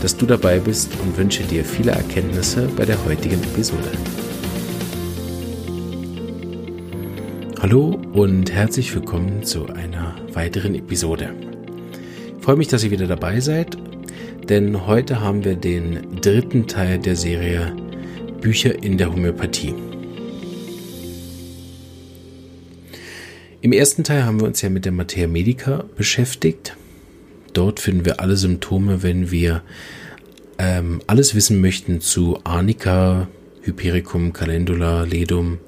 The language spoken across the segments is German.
dass du dabei bist und wünsche dir viele Erkenntnisse bei der heutigen Episode. Hallo und herzlich willkommen zu einer weiteren Episode. Ich freue mich, dass ihr wieder dabei seid, denn heute haben wir den dritten Teil der Serie Bücher in der Homöopathie. Im ersten Teil haben wir uns ja mit der Materia Medica beschäftigt Dort finden wir alle Symptome, wenn wir ähm, alles wissen möchten zu Arnika, Hypericum, Calendula, Ledum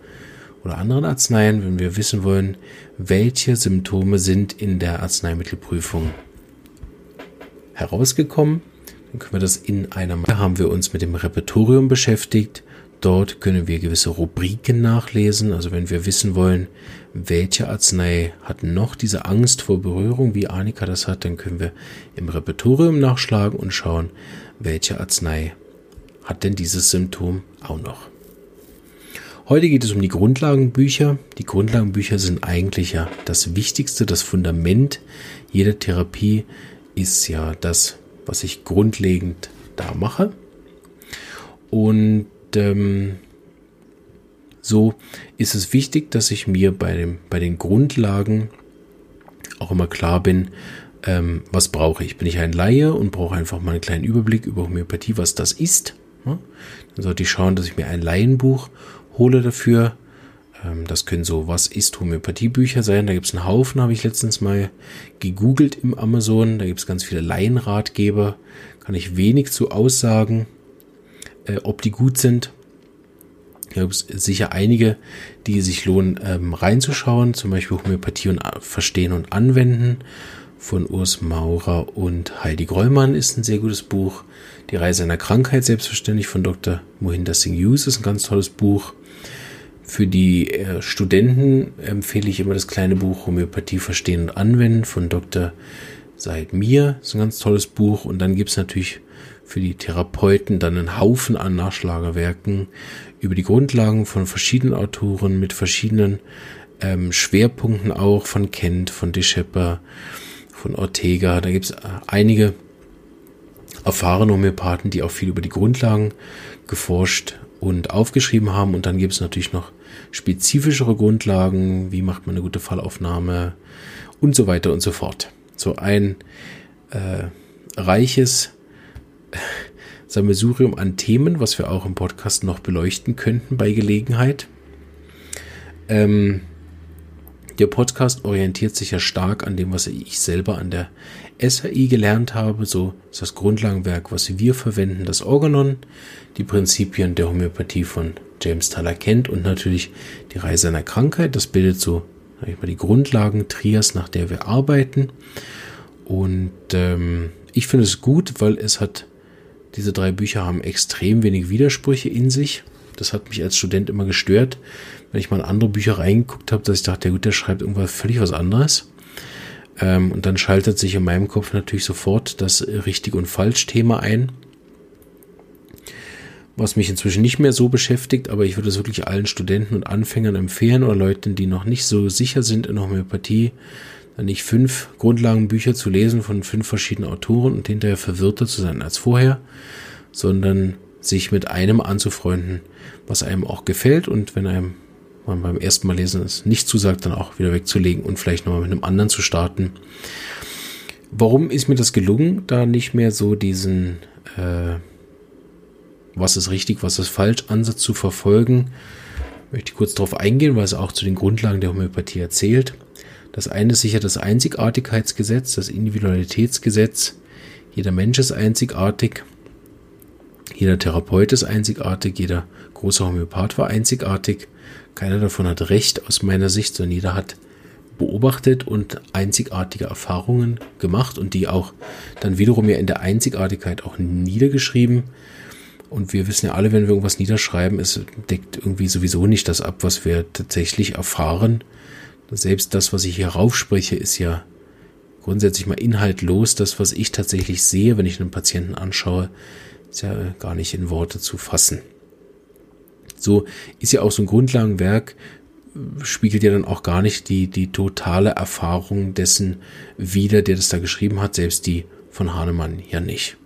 oder anderen Arzneien, wenn wir wissen wollen, welche Symptome sind in der Arzneimittelprüfung herausgekommen, dann können wir das in einer Da haben wir uns mit dem Repertorium beschäftigt. Dort können wir gewisse Rubriken nachlesen. Also wenn wir wissen wollen, welche Arznei hat noch diese Angst vor Berührung, wie Annika das hat, dann können wir im Repertorium nachschlagen und schauen, welche Arznei hat denn dieses Symptom auch noch. Heute geht es um die Grundlagenbücher. Die Grundlagenbücher sind eigentlich ja das Wichtigste, das Fundament jeder Therapie ist ja das, was ich grundlegend da mache. Und ähm, so ist es wichtig, dass ich mir bei, dem, bei den Grundlagen auch immer klar bin, ähm, was brauche ich. Bin ich ein Laie und brauche einfach mal einen kleinen Überblick über Homöopathie, was das ist. Ja? Dann sollte ich schauen, dass ich mir ein Laienbuch hole dafür. Ähm, das können so, was ist Homöopathiebücher sein. Da gibt es einen Haufen, habe ich letztens mal gegoogelt im Amazon. Da gibt es ganz viele Laienratgeber. Kann ich wenig zu aussagen, äh, ob die gut sind. Da gibt es sicher einige, die sich lohnen, ähm, reinzuschauen. Zum Beispiel Homöopathie und äh, Verstehen und Anwenden von Urs Maurer und Heidi Grollmann ist ein sehr gutes Buch. Die Reise einer Krankheit, selbstverständlich von Dr. Mohinder Singh Hughes, ist ein ganz tolles Buch. Für die äh, Studenten empfehle ich immer das kleine Buch Homöopathie Verstehen und Anwenden von Dr. Said Mir. Ist ein ganz tolles Buch. Und dann gibt es natürlich für die Therapeuten dann einen Haufen an Nachschlagewerken über die Grundlagen von verschiedenen Autoren mit verschiedenen ähm, Schwerpunkten auch von Kent, von De Schepper, von Ortega. Da gibt es äh, einige erfahrene Homöopathen, die auch viel über die Grundlagen geforscht und aufgeschrieben haben. Und dann gibt es natürlich noch spezifischere Grundlagen, wie macht man eine gute Fallaufnahme und so weiter und so fort. So ein äh, reiches Sammelsurium an Themen, was wir auch im Podcast noch beleuchten könnten bei Gelegenheit. Ähm, der Podcast orientiert sich ja stark an dem, was ich selber an der SAI gelernt habe. So ist das Grundlagenwerk, was wir verwenden, das Organon, die Prinzipien der Homöopathie von James Tyler Kent und natürlich die Reise einer Krankheit. Das bildet so ich mal, die Grundlagen Trias, nach der wir arbeiten. Und ähm, ich finde es gut, weil es hat diese drei Bücher haben extrem wenig Widersprüche in sich. Das hat mich als Student immer gestört, wenn ich mal in andere Bücher reingeguckt habe, dass ich dachte, ja gut, der schreibt irgendwas völlig was anderes. Ähm, und dann schaltet sich in meinem Kopf natürlich sofort das Richtig- und Falsch-Thema ein. Was mich inzwischen nicht mehr so beschäftigt, aber ich würde es wirklich allen Studenten und Anfängern empfehlen oder Leuten, die noch nicht so sicher sind in Homöopathie, nicht fünf Grundlagenbücher zu lesen von fünf verschiedenen Autoren und hinterher verwirrter zu sein als vorher, sondern sich mit einem anzufreunden, was einem auch gefällt und wenn einem man beim ersten Mal lesen es nicht zusagt, dann auch wieder wegzulegen und vielleicht nochmal mit einem anderen zu starten. Warum ist mir das gelungen, da nicht mehr so diesen äh, was ist richtig, was ist falsch Ansatz zu verfolgen? Möchte ich kurz darauf eingehen, weil es auch zu den Grundlagen der Homöopathie erzählt. Das eine ist sicher das Einzigartigkeitsgesetz, das Individualitätsgesetz. Jeder Mensch ist einzigartig. Jeder Therapeut ist einzigartig. Jeder große Homöopath war einzigartig. Keiner davon hat Recht aus meiner Sicht, sondern jeder hat beobachtet und einzigartige Erfahrungen gemacht und die auch dann wiederum ja in der Einzigartigkeit auch niedergeschrieben. Und wir wissen ja alle, wenn wir irgendwas niederschreiben, es deckt irgendwie sowieso nicht das ab, was wir tatsächlich erfahren. Selbst das, was ich hier raufspreche, ist ja grundsätzlich mal inhaltlos. Das, was ich tatsächlich sehe, wenn ich einen Patienten anschaue, ist ja gar nicht in Worte zu fassen. So ist ja auch so ein Grundlagenwerk, spiegelt ja dann auch gar nicht die, die totale Erfahrung dessen wider, der das da geschrieben hat, selbst die von Hahnemann ja nicht.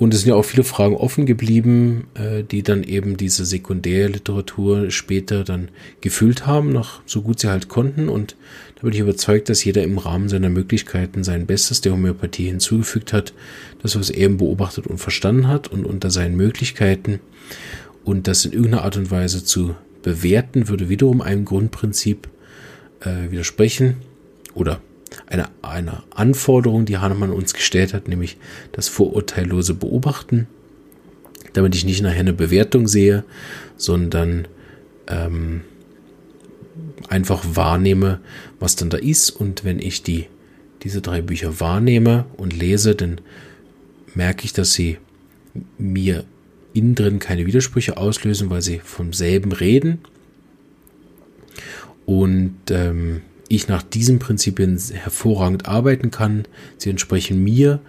Und es sind ja auch viele Fragen offen geblieben, äh, die dann eben diese Sekundärliteratur später dann gefüllt haben, noch so gut sie halt konnten. Und da bin ich überzeugt, dass jeder im Rahmen seiner Möglichkeiten sein Bestes der Homöopathie hinzugefügt hat, das, was er eben beobachtet und verstanden hat und unter seinen Möglichkeiten. Und das in irgendeiner Art und Weise zu bewerten, würde wiederum einem Grundprinzip äh, widersprechen oder eine, eine Anforderung, die Hahnemann uns gestellt hat, nämlich das vorurteillose Beobachten, damit ich nicht nachher eine Bewertung sehe, sondern ähm, einfach wahrnehme, was dann da ist. Und wenn ich die, diese drei Bücher wahrnehme und lese, dann merke ich, dass sie mir innen drin keine Widersprüche auslösen, weil sie vom selben reden. Und ähm, ich nach diesen Prinzipien hervorragend arbeiten kann. Sie entsprechen mir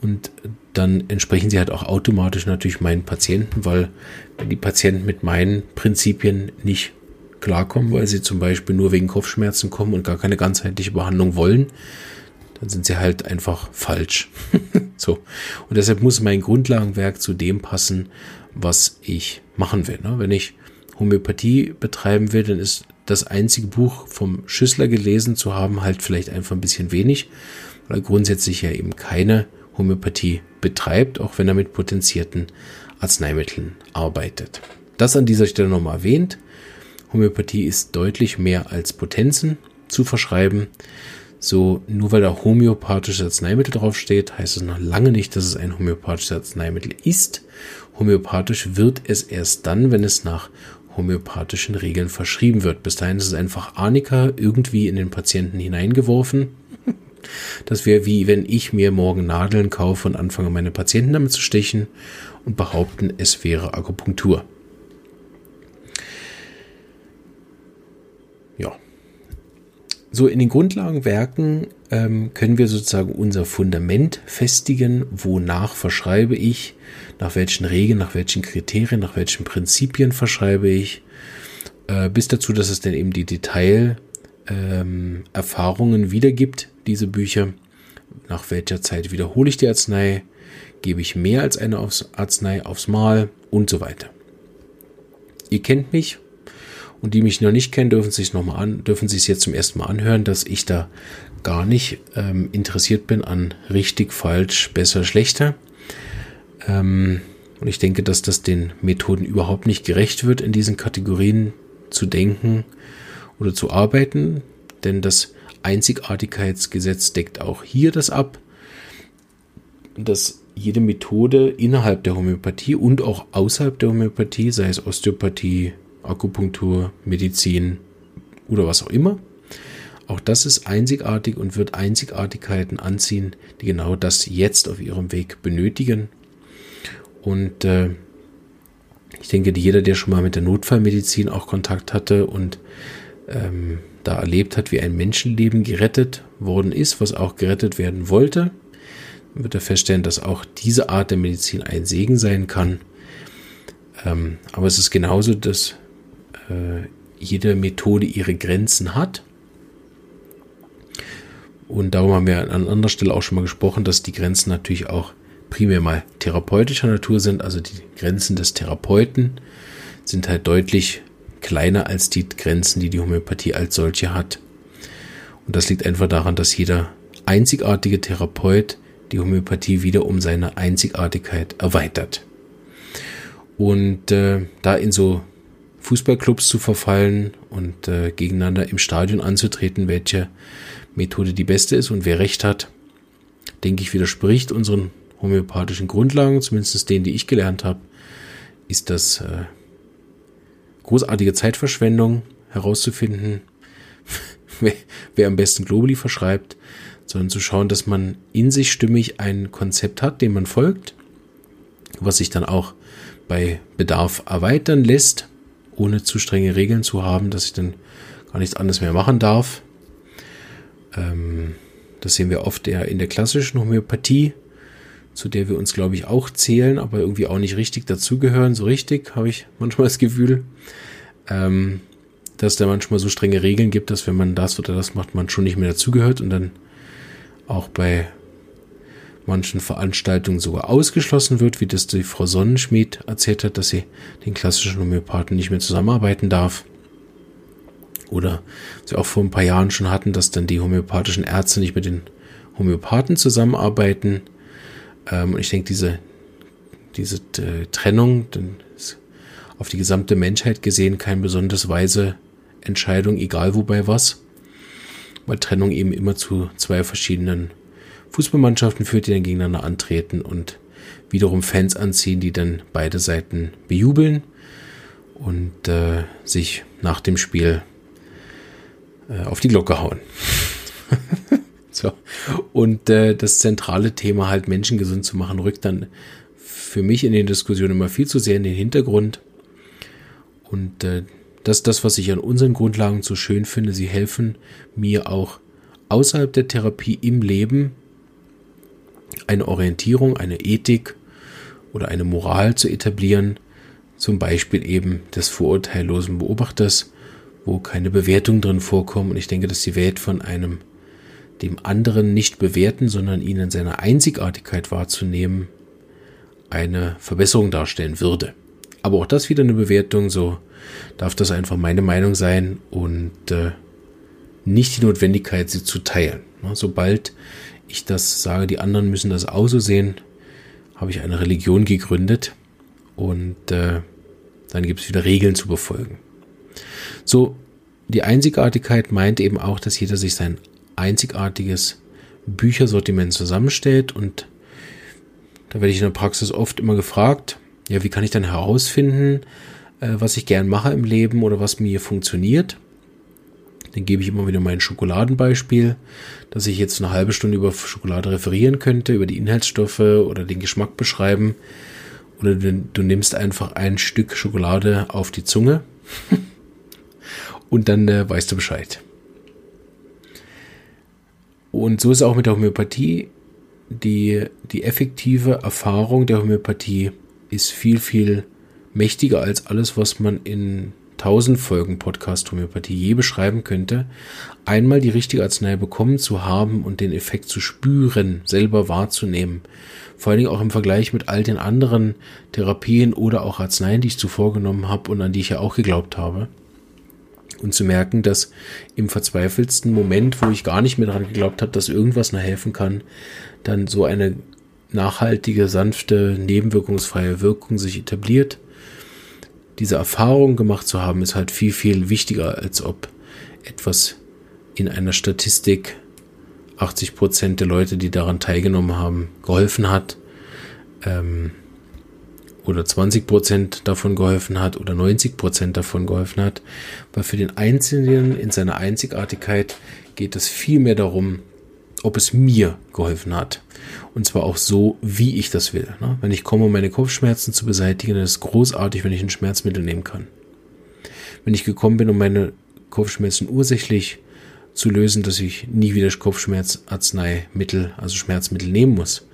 und dann entsprechen sie halt auch automatisch natürlich meinen Patienten, weil wenn die Patienten mit meinen Prinzipien nicht klarkommen, weil sie zum Beispiel nur wegen Kopfschmerzen kommen und gar keine ganzheitliche Behandlung wollen, dann sind sie halt einfach falsch. so. Und deshalb muss mein Grundlagenwerk zu dem passen, was ich machen will. Ne? Wenn ich Homöopathie betreiben will, dann ist das einzige Buch vom Schüssler gelesen zu haben, halt vielleicht einfach ein bisschen wenig, weil er grundsätzlich ja eben keine Homöopathie betreibt, auch wenn er mit potenzierten Arzneimitteln arbeitet. Das an dieser Stelle nochmal erwähnt. Homöopathie ist deutlich mehr als Potenzen zu verschreiben. So, nur weil da homöopathisches Arzneimittel draufsteht, heißt es noch lange nicht, dass es ein homöopathisches Arzneimittel ist. Homöopathisch wird es erst dann, wenn es nach homöopathischen Regeln verschrieben wird. Bis dahin ist es einfach Arnika irgendwie in den Patienten hineingeworfen. Das wäre wie wenn ich mir morgen Nadeln kaufe und anfange, meine Patienten damit zu stechen und behaupten, es wäre Akupunktur. Ja. So, in den Grundlagenwerken ähm, können wir sozusagen unser Fundament festigen, wonach verschreibe ich, nach welchen Regeln, nach welchen Kriterien, nach welchen Prinzipien verschreibe ich, äh, bis dazu, dass es dann eben die Detailerfahrungen ähm, wiedergibt, diese Bücher. Nach welcher Zeit wiederhole ich die Arznei, gebe ich mehr als eine Arznei aufs Mal? Und so weiter. Ihr kennt mich, und die mich noch nicht kennen, dürfen sich noch mal an, dürfen sich jetzt zum ersten Mal anhören, dass ich da gar nicht ähm, interessiert bin an richtig, falsch, besser, schlechter. Ähm, und ich denke, dass das den Methoden überhaupt nicht gerecht wird, in diesen Kategorien zu denken oder zu arbeiten, denn das Einzigartigkeitsgesetz deckt auch hier das ab, dass jede Methode innerhalb der Homöopathie und auch außerhalb der Homöopathie, sei es Osteopathie, Akupunktur, Medizin oder was auch immer. Auch das ist einzigartig und wird Einzigartigkeiten anziehen, die genau das jetzt auf ihrem Weg benötigen. Und äh, ich denke, jeder, der schon mal mit der Notfallmedizin auch Kontakt hatte und ähm, da erlebt hat, wie ein Menschenleben gerettet worden ist, was auch gerettet werden wollte, wird er feststellen, dass auch diese Art der Medizin ein Segen sein kann. Ähm, aber es ist genauso, dass äh, jede Methode ihre Grenzen hat. Und darum haben wir an anderer Stelle auch schon mal gesprochen, dass die Grenzen natürlich auch primär mal therapeutischer Natur sind. Also die Grenzen des Therapeuten sind halt deutlich kleiner als die Grenzen, die die Homöopathie als solche hat. Und das liegt einfach daran, dass jeder einzigartige Therapeut die Homöopathie wieder um seine Einzigartigkeit erweitert. Und äh, da in so Fußballclubs zu verfallen und äh, gegeneinander im Stadion anzutreten, welche Methode die beste ist und wer recht hat, denke ich, widerspricht unseren homöopathischen Grundlagen, zumindest denen, die ich gelernt habe, ist das äh, großartige Zeitverschwendung herauszufinden, wer, am besten Globally verschreibt, sondern zu schauen, dass man in sich stimmig ein Konzept hat, dem man folgt, was sich dann auch bei Bedarf erweitern lässt, ohne zu strenge Regeln zu haben, dass ich dann gar nichts anderes mehr machen darf. Ähm, das sehen wir oft eher in der klassischen Homöopathie, zu der wir uns, glaube ich, auch zählen, aber irgendwie auch nicht richtig dazugehören. So richtig habe ich manchmal das Gefühl, ähm, dass da manchmal so strenge Regeln gibt, dass wenn man das oder das macht, man schon nicht mehr dazugehört und dann auch bei manchen Veranstaltungen sogar ausgeschlossen wird, wie das die Frau Sonnenschmidt erzählt hat, dass sie den klassischen Homöopathen nicht mehr zusammenarbeiten darf. Oder sie auch vor ein paar Jahren schon hatten, dass dann die homöopathischen Ärzte nicht mit den Homöopathen zusammenarbeiten. Ähm, und ich denke, diese, diese äh, Trennung ist auf die gesamte Menschheit gesehen keine besonders weise Entscheidung, egal wobei was. Weil Trennung eben immer zu zwei verschiedenen Fußballmannschaften führt, die dann gegeneinander antreten und wiederum Fans anziehen, die dann beide Seiten bejubeln und äh, sich nach dem Spiel äh, auf die Glocke hauen. so. Und äh, das zentrale Thema halt Menschen gesund zu machen, rückt dann für mich in den Diskussionen immer viel zu sehr in den Hintergrund. Und äh, das ist das, was ich an unseren Grundlagen so schön finde. Sie helfen mir auch außerhalb der Therapie im Leben eine Orientierung, eine Ethik oder eine Moral zu etablieren, zum Beispiel eben des vorurteillosen Beobachters, wo keine Bewertung drin vorkommen. Und ich denke, dass die Welt von einem dem anderen nicht bewerten, sondern ihn in seiner Einzigartigkeit wahrzunehmen, eine Verbesserung darstellen würde. Aber auch das wieder eine Bewertung, so darf das einfach meine Meinung sein und äh, nicht die Notwendigkeit, sie zu teilen. Sobald ich das sage, die anderen müssen das auch so sehen, habe ich eine Religion gegründet und äh, dann gibt es wieder Regeln zu befolgen. So, die Einzigartigkeit meint eben auch, dass jeder sich sein einzigartiges Büchersortiment zusammenstellt und da werde ich in der Praxis oft immer gefragt, ja, wie kann ich dann herausfinden, äh, was ich gern mache im Leben oder was mir funktioniert? Dann gebe ich immer wieder mein Schokoladenbeispiel, dass ich jetzt eine halbe Stunde über Schokolade referieren könnte, über die Inhaltsstoffe oder den Geschmack beschreiben. Oder du, nimmst einfach ein Stück Schokolade auf die Zunge und dann äh, weißt du Bescheid. Und so ist auch mit der Homöopathie. Die, die effektive Erfahrung der Homöopathie ist viel, viel mächtiger als alles, was man in 1000 Folgen Podcast Homöopathie je beschreiben könnte, einmal die richtige Arznei bekommen zu haben und den Effekt zu spüren, selber wahrzunehmen. Vor allen Dingen auch im Vergleich mit all den anderen Therapien oder auch Arzneien, die ich zuvor genommen habe und an die ich ja auch geglaubt habe. Und zu merken, dass im verzweifelsten Moment, wo ich gar nicht mehr daran geglaubt habe, dass irgendwas noch helfen kann, dann so eine nachhaltige, sanfte, nebenwirkungsfreie Wirkung sich etabliert diese Erfahrung gemacht zu haben, ist halt viel, viel wichtiger, als ob etwas in einer Statistik 80 Prozent der Leute, die daran teilgenommen haben, geholfen hat, ähm, oder 20 Prozent davon geholfen hat oder 90 Prozent davon geholfen hat, weil für den Einzelnen in seiner Einzigartigkeit geht es viel mehr darum, ob es mir geholfen hat. Und zwar auch so, wie ich das will. Ne? Wenn ich komme, um meine Kopfschmerzen zu beseitigen, dann ist es großartig, wenn ich ein Schmerzmittel nehmen kann. Wenn ich gekommen bin, um meine Kopfschmerzen ursächlich zu lösen, dass ich nie wieder Kopfschmerzarzneimittel, also Schmerzmittel nehmen muss,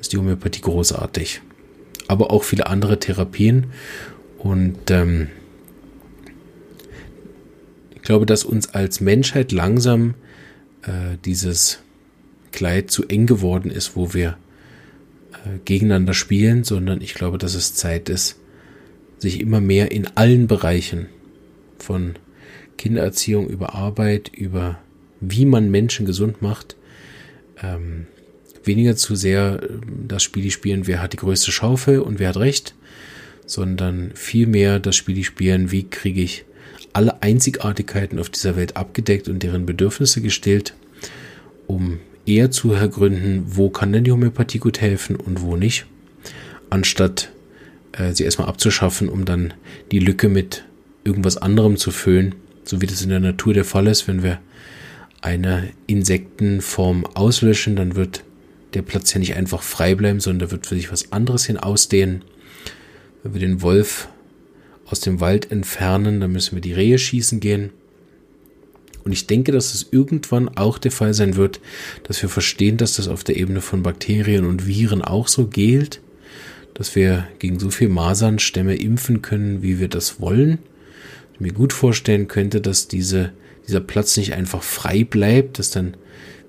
ist die Homöopathie großartig. Aber auch viele andere Therapien. Und ähm, ich glaube, dass uns als Menschheit langsam äh, dieses Kleid zu eng geworden ist, wo wir äh, gegeneinander spielen, sondern ich glaube, dass es Zeit ist, sich immer mehr in allen Bereichen von Kindererziehung über Arbeit, über wie man Menschen gesund macht, ähm, weniger zu sehr äh, das Spiel spielen, wer hat die größte Schaufel und wer hat recht, sondern vielmehr das Spiel spielen, wie kriege ich alle Einzigartigkeiten auf dieser Welt abgedeckt und deren Bedürfnisse gestillt, um eher zu ergründen, wo kann denn die Homöopathie gut helfen und wo nicht, anstatt äh, sie erstmal abzuschaffen, um dann die Lücke mit irgendwas anderem zu füllen, so wie das in der Natur der Fall ist, wenn wir eine Insektenform auslöschen, dann wird der Platz ja nicht einfach frei bleiben, sondern da wird sich was anderes hin ausdehnen. Wenn wir den Wolf aus dem Wald entfernen, dann müssen wir die Rehe schießen gehen. Und ich denke, dass es irgendwann auch der Fall sein wird, dass wir verstehen, dass das auf der Ebene von Bakterien und Viren auch so gilt, dass wir gegen so viel Masernstämme impfen können, wie wir das wollen. Ich mir gut vorstellen könnte, dass diese, dieser Platz nicht einfach frei bleibt, dass dann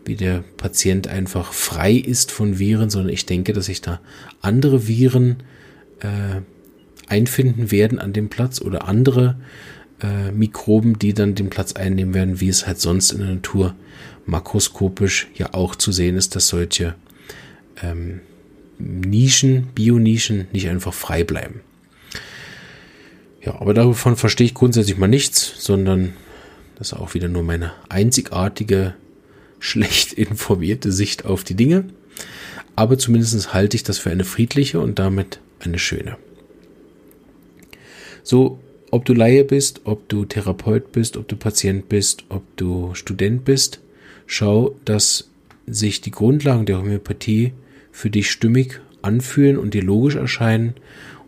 wie der Patient einfach frei ist von Viren, sondern ich denke, dass sich da andere Viren äh, einfinden werden an dem Platz oder andere äh, Mikroben, die dann den Platz einnehmen werden, wie es halt sonst in der Natur makroskopisch ja auch zu sehen ist, dass solche ähm, Nischen, Bionischen nicht einfach frei bleiben. Ja, aber davon verstehe ich grundsätzlich mal nichts, sondern das ist auch wieder nur meine einzigartige, schlecht informierte Sicht auf die Dinge. Aber zumindest halte ich das für eine friedliche und damit eine schöne. So, ob du Laie bist, ob du Therapeut bist, ob du Patient bist, ob du Student bist, schau, dass sich die Grundlagen der Homöopathie für dich stimmig anfühlen und dir logisch erscheinen.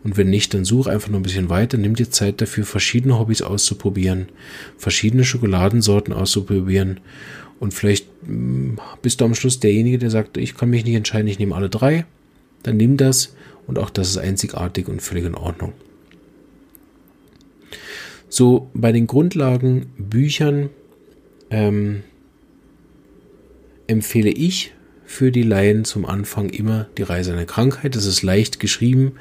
Und wenn nicht, dann such einfach noch ein bisschen weiter, nimm dir Zeit dafür, verschiedene Hobbys auszuprobieren, verschiedene Schokoladensorten auszuprobieren. Und vielleicht hm, bist du am Schluss derjenige, der sagt, ich kann mich nicht entscheiden, ich nehme alle drei. Dann nimm das und auch das ist einzigartig und völlig in Ordnung. So bei den Grundlagenbüchern ähm, empfehle ich für die Laien zum Anfang immer die Reise einer Krankheit. Es ist leicht geschrieben.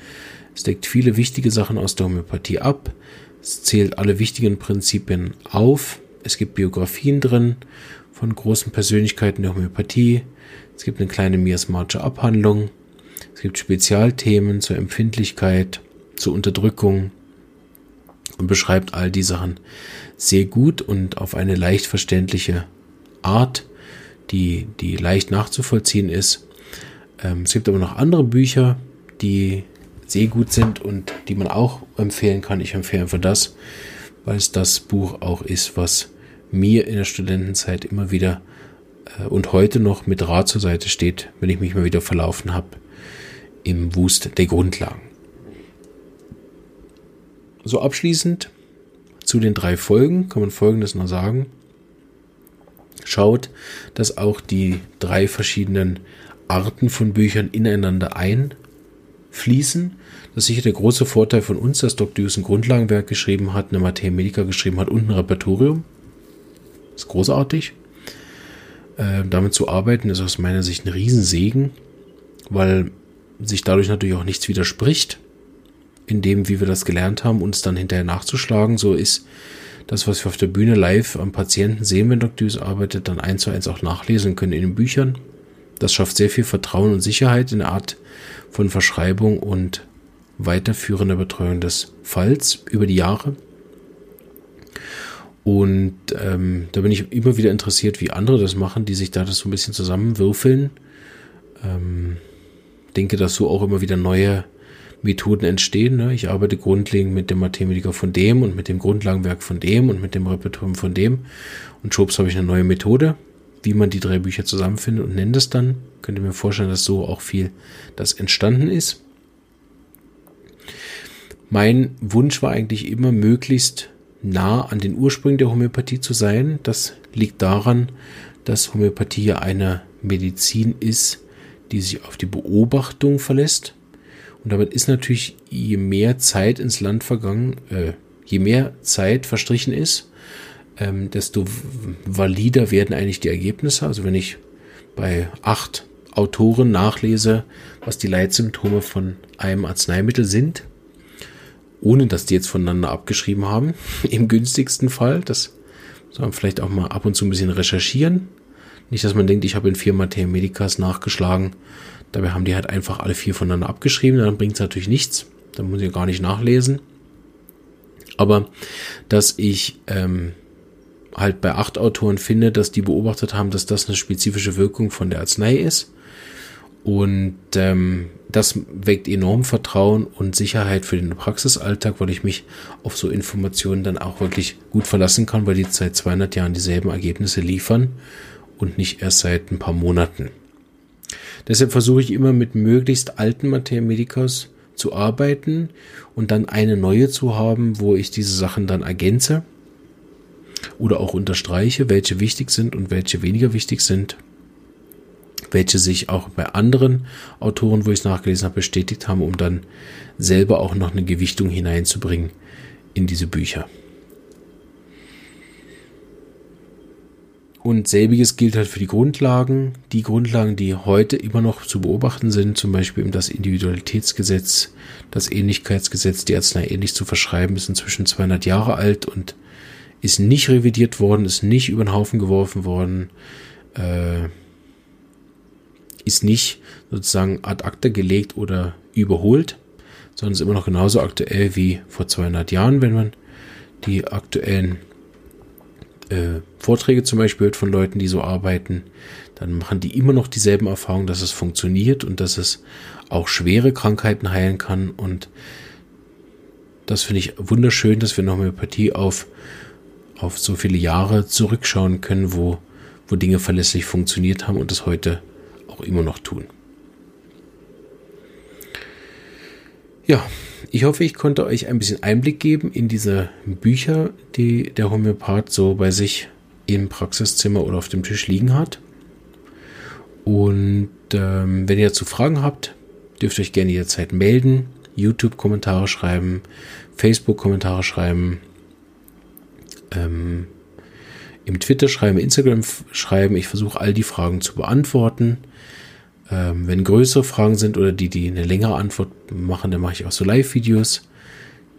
Es deckt viele wichtige Sachen aus der Homöopathie ab. Es zählt alle wichtigen Prinzipien auf. Es gibt Biografien drin von großen Persönlichkeiten der Homöopathie. Es gibt eine kleine miasmatische Abhandlung. Es gibt Spezialthemen zur Empfindlichkeit, zur Unterdrückung, und beschreibt all die Sachen sehr gut und auf eine leicht verständliche Art, die, die leicht nachzuvollziehen ist. Ähm, es gibt aber noch andere Bücher, die sehr gut sind und die man auch empfehlen kann. Ich empfehle einfach das, weil es das Buch auch ist, was mir in der Studentenzeit immer wieder äh, und heute noch mit Rat zur Seite steht, wenn ich mich mal wieder verlaufen habe im Wust der Grundlagen. So abschließend zu den drei Folgen kann man Folgendes noch sagen. Schaut, dass auch die drei verschiedenen Arten von Büchern ineinander einfließen. Das ist sicher der große Vorteil von uns, dass Dr. Hughes ein Grundlagenwerk geschrieben hat, eine Materia Medica geschrieben hat und ein Repertorium. Das ist großartig. Äh, damit zu arbeiten ist aus meiner Sicht ein Riesensegen, weil sich dadurch natürlich auch nichts widerspricht in dem, wie wir das gelernt haben, uns dann hinterher nachzuschlagen. So ist das, was wir auf der Bühne live am Patienten sehen, wenn Dr. Hughes arbeitet, dann eins zu eins auch nachlesen können in den Büchern. Das schafft sehr viel Vertrauen und Sicherheit in der Art von Verschreibung und weiterführender Betreuung des Falls über die Jahre. Und ähm, da bin ich immer wieder interessiert, wie andere das machen, die sich da das so ein bisschen zusammenwürfeln. Ähm, denke, dass so auch immer wieder neue Methoden entstehen. Ne? Ich arbeite grundlegend mit dem Mathematiker von dem und mit dem Grundlagenwerk von dem und mit dem Repertoire von dem. Und schubs habe ich eine neue Methode, wie man die drei Bücher zusammenfindet und nenne das dann. Könnt ihr mir vorstellen, dass so auch viel das entstanden ist. Mein Wunsch war eigentlich immer möglichst nah an den Ursprüngen der Homöopathie zu sein. Das liegt daran, dass Homöopathie ja eine Medizin ist, die sich auf die Beobachtung verlässt und damit ist natürlich, je mehr Zeit ins Land vergangen, äh, je mehr Zeit verstrichen ist, ähm, desto valider werden eigentlich die Ergebnisse. Also wenn ich bei acht Autoren nachlese, was die Leitsymptome von einem Arzneimittel sind, ohne dass die jetzt voneinander abgeschrieben haben, im günstigsten Fall, das soll man vielleicht auch mal ab und zu ein bisschen recherchieren. Nicht, dass man denkt, ich habe in Materia Medicas nachgeschlagen Dabei haben die halt einfach alle vier voneinander abgeschrieben, dann bringt es natürlich nichts. Dann muss ich gar nicht nachlesen. Aber dass ich ähm, halt bei acht Autoren finde, dass die beobachtet haben, dass das eine spezifische Wirkung von der Arznei ist. Und ähm, das weckt enorm Vertrauen und Sicherheit für den Praxisalltag, weil ich mich auf so Informationen dann auch wirklich gut verlassen kann, weil die seit 200 Jahren dieselben Ergebnisse liefern und nicht erst seit ein paar Monaten. Deshalb versuche ich immer mit möglichst alten Materia Medicas zu arbeiten und dann eine neue zu haben, wo ich diese Sachen dann ergänze oder auch unterstreiche, welche wichtig sind und welche weniger wichtig sind, welche sich auch bei anderen Autoren, wo ich es nachgelesen habe, bestätigt haben, um dann selber auch noch eine Gewichtung hineinzubringen in diese Bücher. Und selbiges gilt halt für die Grundlagen. Die Grundlagen, die heute immer noch zu beobachten sind, zum Beispiel das Individualitätsgesetz, das Ähnlichkeitsgesetz, die Arznei ähnlich zu verschreiben, ist inzwischen 200 Jahre alt und ist nicht revidiert worden, ist nicht über den Haufen geworfen worden, äh, ist nicht sozusagen ad acta gelegt oder überholt, sondern ist immer noch genauso aktuell wie vor 200 Jahren, wenn man die aktuellen äh, Vorträge zum Beispiel hört von Leuten, die so arbeiten, dann machen die immer noch dieselben Erfahrungen, dass es funktioniert und dass es auch schwere Krankheiten heilen kann. Und das finde ich wunderschön, dass wir in Homöopathie auf, auf so viele Jahre zurückschauen können, wo, wo Dinge verlässlich funktioniert haben und das heute auch immer noch tun. Ja, ich hoffe, ich konnte euch ein bisschen Einblick geben in diese Bücher, die der Homöopath so bei sich im Praxiszimmer oder auf dem Tisch liegen hat. Und ähm, wenn ihr dazu Fragen habt, dürft ihr euch gerne jederzeit melden. YouTube-Kommentare schreiben, Facebook-Kommentare schreiben, ähm, im Twitter schreiben, Instagram schreiben. Ich versuche all die Fragen zu beantworten. Ähm, wenn größere Fragen sind oder die, die eine längere Antwort machen, dann mache ich auch so Live-Videos,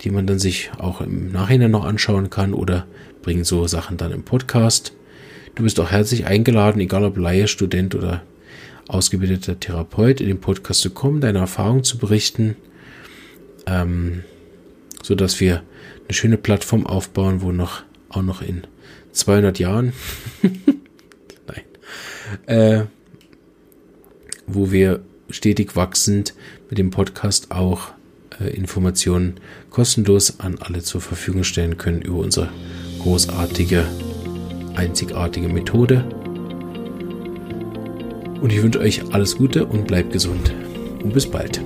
die man dann sich auch im Nachhinein noch anschauen kann oder bringen so Sachen dann im Podcast. Du bist auch herzlich eingeladen, egal ob Laie, Student oder ausgebildeter Therapeut, in den Podcast zu kommen, deine Erfahrungen zu berichten, ähm, so dass wir eine schöne Plattform aufbauen, wo noch auch noch in 200 Jahren, nein, äh, wo wir stetig wachsend mit dem Podcast auch äh, Informationen kostenlos an alle zur Verfügung stellen können über unsere großartige, einzigartige Methode. Und ich wünsche euch alles Gute und bleibt gesund. Und bis bald.